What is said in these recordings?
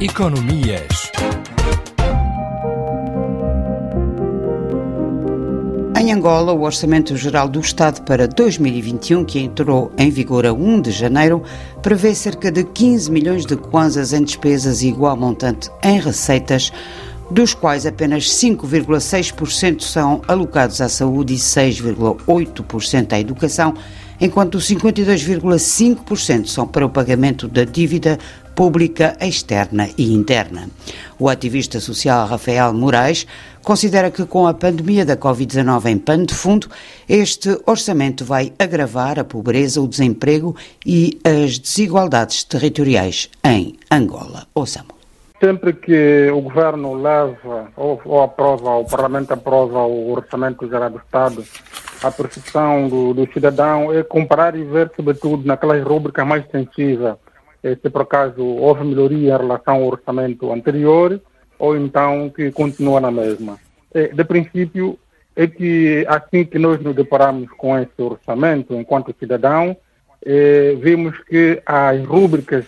Economias. Em Angola, o Orçamento Geral do Estado para 2021, que entrou em vigor a 1 de janeiro, prevê cerca de 15 milhões de kwanzas em despesas e igual montante em receitas, dos quais apenas 5,6% são alocados à saúde e 6,8% à educação, enquanto 52,5% são para o pagamento da dívida pública externa e interna. O ativista social Rafael Moraes considera que com a pandemia da Covid-19 em pano de fundo, este orçamento vai agravar a pobreza, o desemprego e as desigualdades territoriais em Angola. Ouçamos sempre que o governo leva ou, ou, aprova, o Parlamento aprova o orçamento geral do Estado, a percepção do, do, cidadão é comparar e ver, sobretudo, naquelas rubricas mais sensíveis, eh, se por acaso houve melhoria em relação ao orçamento anterior ou então que continua na mesma. Eh, de princípio, é que assim que nós nos deparamos com esse orçamento, enquanto cidadão, eh, vimos que as rubricas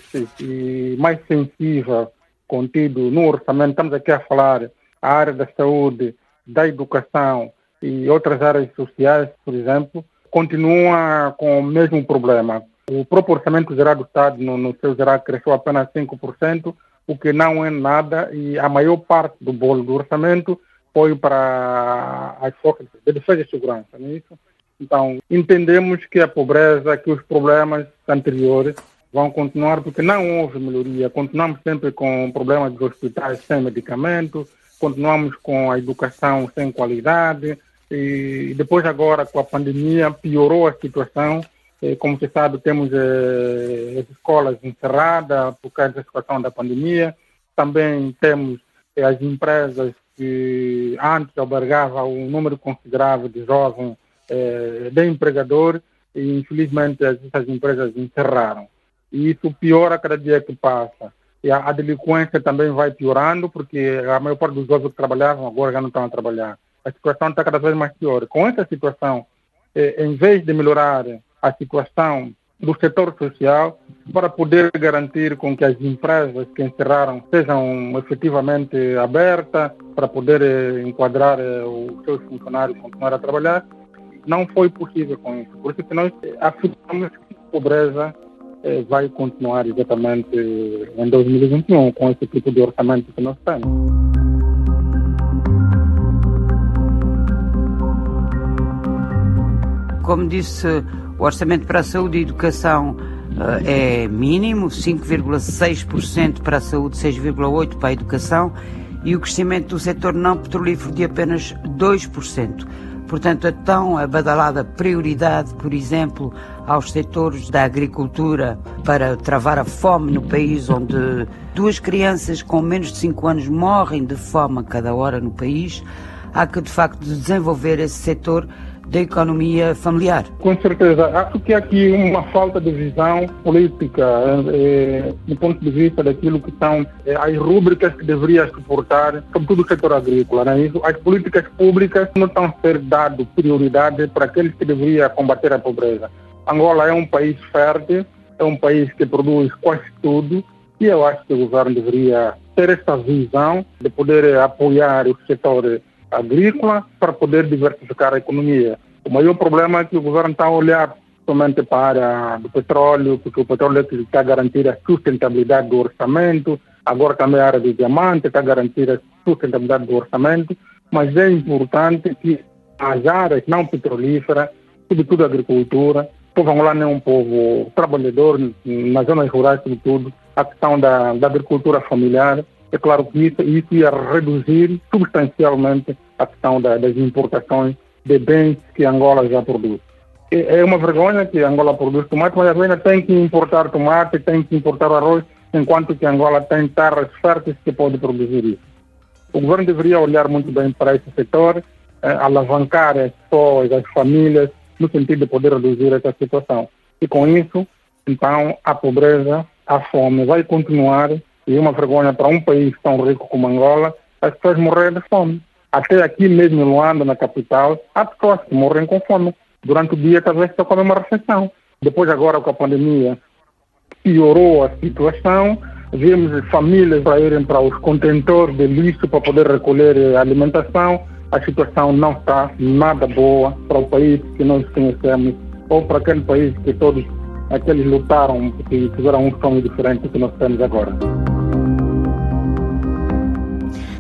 mais sensíveis contido no orçamento, estamos aqui a falar a área da saúde, da educação e outras áreas sociais, por exemplo, continua com o mesmo problema. O próprio orçamento geral do Estado, no, no seu geral, cresceu apenas 5%, o que não é nada, e a maior parte do bolo do orçamento foi para as forças de defesa e segurança, não é isso? Então, entendemos que a pobreza, que os problemas anteriores vão continuar porque não houve melhoria. Continuamos sempre com problemas dos hospitais sem medicamentos, continuamos com a educação sem qualidade e depois agora com a pandemia piorou a situação. Como você sabe, temos eh, as escolas encerradas por causa da situação da pandemia. Também temos eh, as empresas que antes albergavam um número considerável de jovens eh, de empregadores e infelizmente essas empresas encerraram e isso piora cada dia que passa. E a, a, delinquência também vai piorando, porque a maior parte dos jovens que trabalhavam agora já não estão a trabalhar. A situação está cada vez mais pior. Com essa situação, eh, em vez de melhorar a situação do setor social, para poder garantir com que as empresas que encerraram sejam efetivamente abertas, para poder eh, enquadrar eh, os seus funcionários continuar a trabalhar, não foi possível com isso. Por isso que nós afirmamos que a pobreza eh, vai continuar exatamente em 2021 com esse tipo de orçamento que nós temos. Como disse, o orçamento para a saúde e educação eh, é mínimo, 5,6% para a saúde, 6,8% para a educação e o crescimento do setor não petrolífero de apenas 2%. Portanto, a tão abadalada prioridade, por exemplo, aos setores da agricultura para travar a fome no país, onde duas crianças com menos de 5 anos morrem de fome a cada hora no país, há que de facto desenvolver esse setor da economia familiar. Com certeza. Acho que aqui uma falta de visão política, eh, do ponto de vista daquilo que são eh, as rúbricas que deveria suportar, sobretudo o setor agrícola. Né? Isso, as políticas públicas não estão a ser dado prioridade para aqueles que deveriam combater a pobreza. Angola é um país fértil, é um país que produz quase tudo, e eu acho que o governo deveria ter essa visão de poder apoiar o setor agrícola para poder diversificar a economia. O maior problema é que o governo está a olhar somente para do petróleo, porque o petróleo é está a garantir a sustentabilidade do orçamento, agora também a área do diamante está a garantir a sustentabilidade do orçamento, mas é importante que as áreas não petrolíferas, sobretudo a agricultura, o povo angolano é um povo trabalhador, nas zonas rurais, sobretudo, a questão da, da agricultura familiar, é claro que isso, isso ia reduzir substancialmente a questão da, das importações de bens que Angola já produz. É uma vergonha que Angola produz tomate, mas ainda tem que importar tomate, tem que importar arroz, enquanto que Angola tem terras férteis que pode produzir isso. O governo deveria olhar muito bem para esse setor, eh, alavancar as pessoas, as famílias, no sentido de poder reduzir essa situação. E com isso, então, a pobreza, a fome vai continuar e uma vergonha para um país tão rico como Angola, as pessoas morrerem de fome. Até aqui mesmo em Luanda, na capital, há pessoas que morrem com fome. Durante o dia, talvez só comem uma refeição. Depois, agora com a pandemia, piorou a situação, vimos famílias irem para os contentores de lixo para poder recolher alimentação. A situação não está nada boa para o país que nós conhecemos ou para aquele país que todos aqueles lutaram e tiveram um sonho diferente que nós temos agora.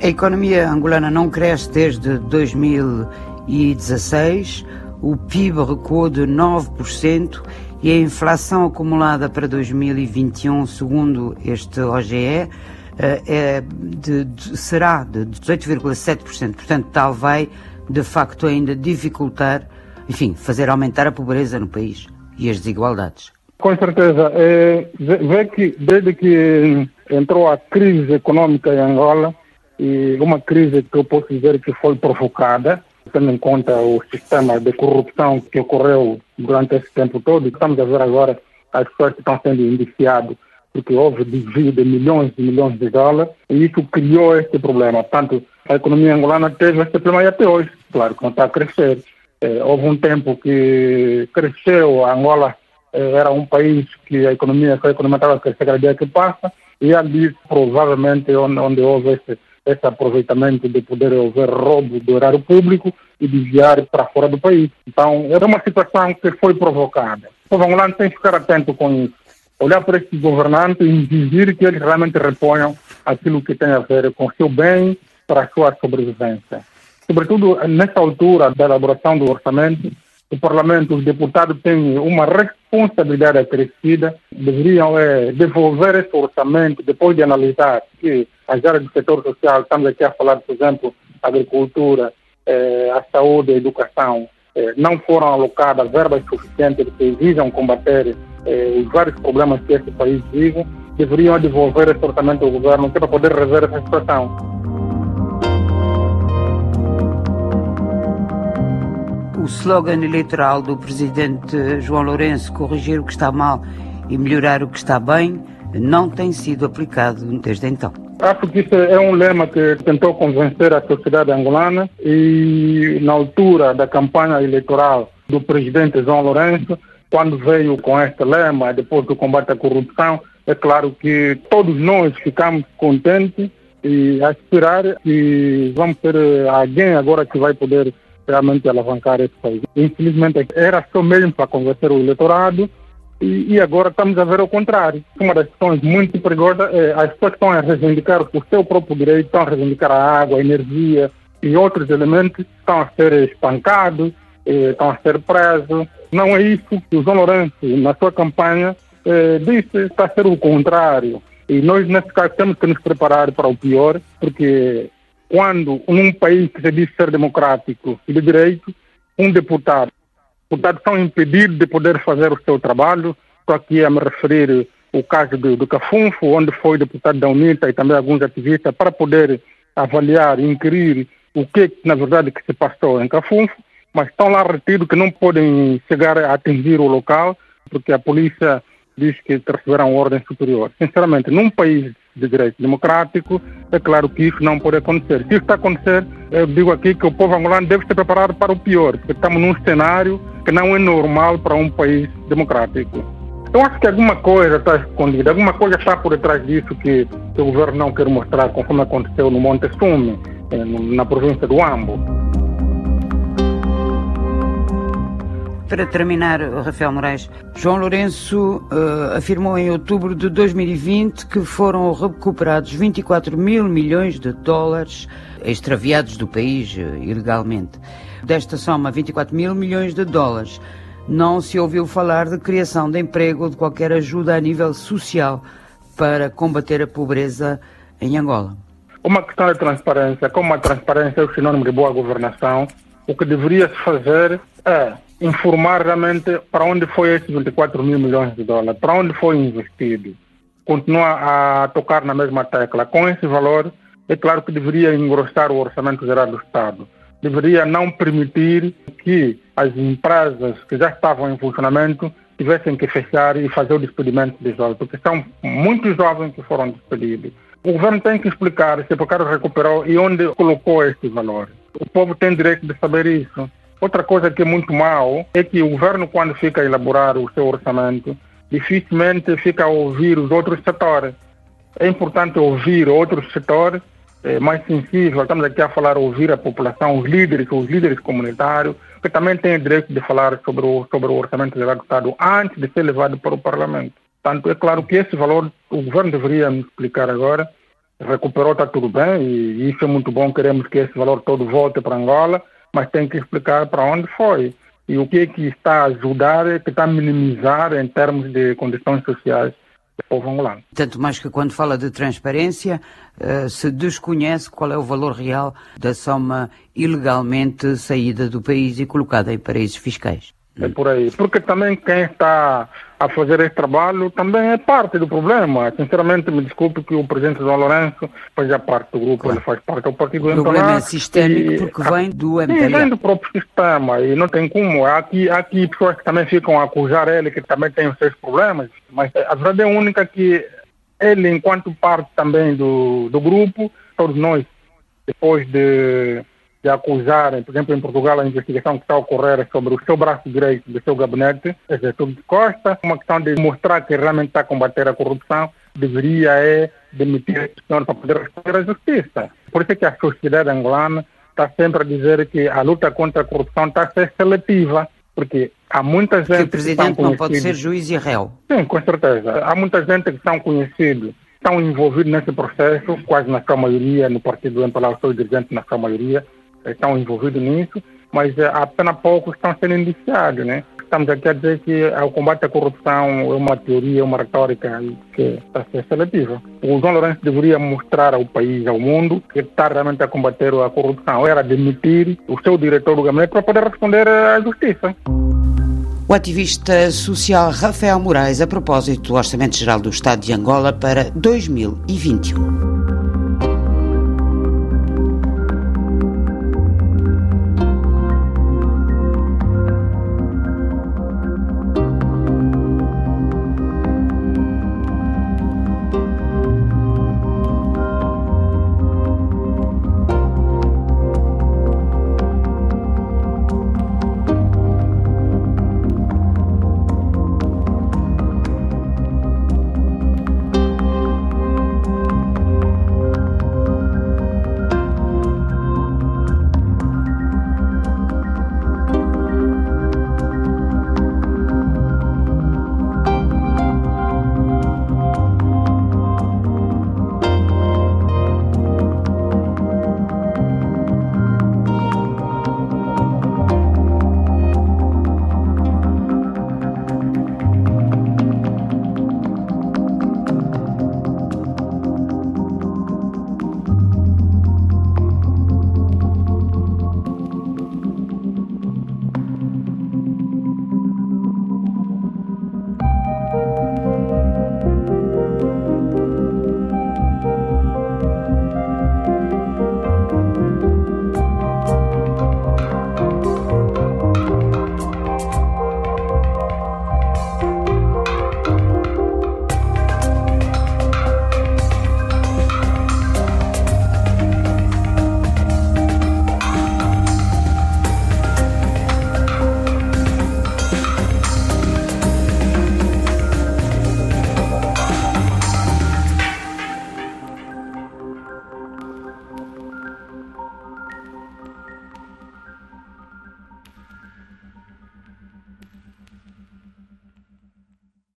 A economia angolana não cresce desde 2016, o PIB recuou de 9% e a inflação acumulada para 2021, segundo este OGE, é de, de, será de 18,7%. Portanto, tal vai, de facto, ainda dificultar, enfim, fazer aumentar a pobreza no país e as desigualdades. Com certeza. É, vê que desde que entrou a crise econômica em Angola, e uma crise que eu posso dizer que foi provocada tendo em conta o sistema de corrupção que ocorreu durante esse tempo todo. Estamos a ver agora as pessoas que estão sendo indiciadas porque houve desvio de milhões e milhões de dólares e isso criou este problema. Portanto, a economia angolana teve este problema e até hoje, claro que não está a crescer. É, houve um tempo que cresceu, a Angola é, era um país que a economia, a economia estava a crescer cada dia que passa e ali provavelmente onde, onde houve este esse aproveitamento de poder haver roubo do erário público e desviar para fora do país. Então, era uma situação que foi provocada. O povo angolano tem que ficar atento com isso. Olhar para esses governantes e exigir que eles realmente reponham aquilo que tem a ver com o seu bem para a sua sobrevivência. Sobretudo, nessa altura da elaboração do orçamento, o Parlamento, os deputados têm uma responsabilidade acrescida, deveriam é, devolver esse orçamento depois de analisar que as áreas do setor social, estamos aqui a falar, por exemplo, agricultura, é, a saúde, a educação, não foram alocadas verbas suficientes que visam combater é, os vários problemas que este país vive, deveriam devolver esse orçamento ao governo para poder rever essa situação. o slogan eleitoral do presidente João Lourenço, corrigir o que está mal e melhorar o que está bem, não tem sido aplicado desde então. Acho que isso é um lema que tentou convencer a sociedade angolana e na altura da campanha eleitoral do presidente João Lourenço, quando veio com este lema, depois do combate à corrupção, é claro que todos nós ficamos contentes e a esperar que vamos ter alguém agora que vai poder realmente alavancar esse país. Infelizmente, era só mesmo para convencer o eleitorado e, e, agora estamos a ver o contrário. Uma das questões muito perigosas é as pessoas estão a reivindicar o seu próprio direito, estão a reivindicar a água, a energia e outros elementos, estão a ser espancados, eh, estão a ser presos. Não é isso que o João Lourenço, na sua campanha, eh, disse, está a ser o contrário. E nós, nesse caso, temos que nos preparar para o pior, porque quando num país que se diz ser democrático e de direito, um deputado, deputados são impedidos de poder fazer o seu trabalho. Estou aqui a me referir o caso do, do Cafunfo, onde foi deputado da UNITA e também alguns ativistas para poder avaliar inquirir o que, na verdade, que se passou em Cafunfo, mas estão lá retidos que não podem chegar a atingir o local, porque a polícia diz que receberam ordem superior. Sinceramente, num país de direito democrático, é claro que isso não pode acontecer. Se isso está a acontecer, eu digo aqui que o povo angolano deve se preparar para o pior, porque estamos num cenário que não é normal para um país democrático. Eu acho que alguma coisa está escondida, alguma coisa está por detrás disso que, o governo não quer mostrar, conforme aconteceu no Monte Sume, eh, na província do Ambo. Para terminar, Rafael Moraes, João Lourenço uh, afirmou em outubro de 2020 que foram recuperados 24 mil milhões de dólares extraviados do país uh, ilegalmente. Desta soma, 24 mil milhões de dólares, não se ouviu falar de criação de emprego ou de qualquer ajuda a nível social para combater a pobreza em Angola. Uma questão de transparência. Como a transparência é o sinônimo de boa governação, o que deveria se fazer é informar realmente para onde foi esses 24 mil milhões de dólares, para onde foi investido. Continua a tocar na mesma tecla. Com esse valor, é claro que deveria engrossar o orçamento geral do Estado. Deveria não permitir que as empresas que já estavam em funcionamento tivessem que fechar e fazer o despedimento de jovens, porque são muitos jovens que foram despedidos. O governo tem que explicar se o Pocaro recuperou e onde colocou esses valores. O povo tem direito de saber isso. Outra coisa que é muito mal é que o governo, quando fica a elaborar o seu orçamento, dificilmente fica a ouvir os outros setores. É importante ouvir outros setores é, mais sensíveis. Estamos aqui a falar, ouvir a população, os líderes, os líderes comunitários, que também têm direito de falar sobre o, sobre o Orçamento do Estado antes de ser levado para o Parlamento. Portanto, é claro que esse valor, o governo deveria me explicar agora, recuperou, está tudo bem, e isso é muito bom, queremos que esse valor todo volte para Angola, mas tem que explicar para onde foi. E o que é que está a ajudar, que está a minimizar em termos de condições sociais do povo angolano. Tanto mais que quando fala de transparência, uh, se desconhece qual é o valor real da soma ilegalmente saída do país e colocada em paraísos fiscais. É por aí. Porque também quem está a fazer esse trabalho também é parte do problema. Sinceramente, me desculpe que o presidente João Lourenço faz parte do grupo, claro. ele faz parte do partido O problema é sistémico e, porque vem do MPLA. Sim, vem do próprio sistema e não tem como. Há aqui, há aqui pessoas que também ficam a acusar ele, que também tem os seus problemas, mas a verdade é única que ele, enquanto parte também do, do grupo, todos nós, depois de de acusarem, por exemplo, em Portugal, a investigação que está a ocorrer sobre o seu braço direito do seu gabinete, Getúlio de Costa, uma questão de mostrar que realmente está a combater a corrupção, deveria é demitir esse senhor para poder responder à justiça. Por isso é que a sociedade angolana está sempre a dizer que a luta contra a corrupção está a ser seletiva, porque há muita gente que o presidente que não pode ser juiz e réu. Sim, com certeza. Há muita gente que são conhecidos estão envolvidos nesse processo, quase na sua maioria, no partido do MPLA, os seus dirigentes na sua maioria, estão envolvidos nisso, mas eh, apenas poucos estão sendo indiciados, né? Estamos aqui a dizer que o combate à corrupção é uma teoria, uma retórica que está a ser seletiva. O João Lourenço deveria mostrar ao país, ao mundo, que está realmente a combater a corrupção. Era demitir o seu diretor do gabinete para poder responder à justiça. O ativista social Rafael Moraes, a propósito do Orçamento Geral do Estado de Angola para 2021.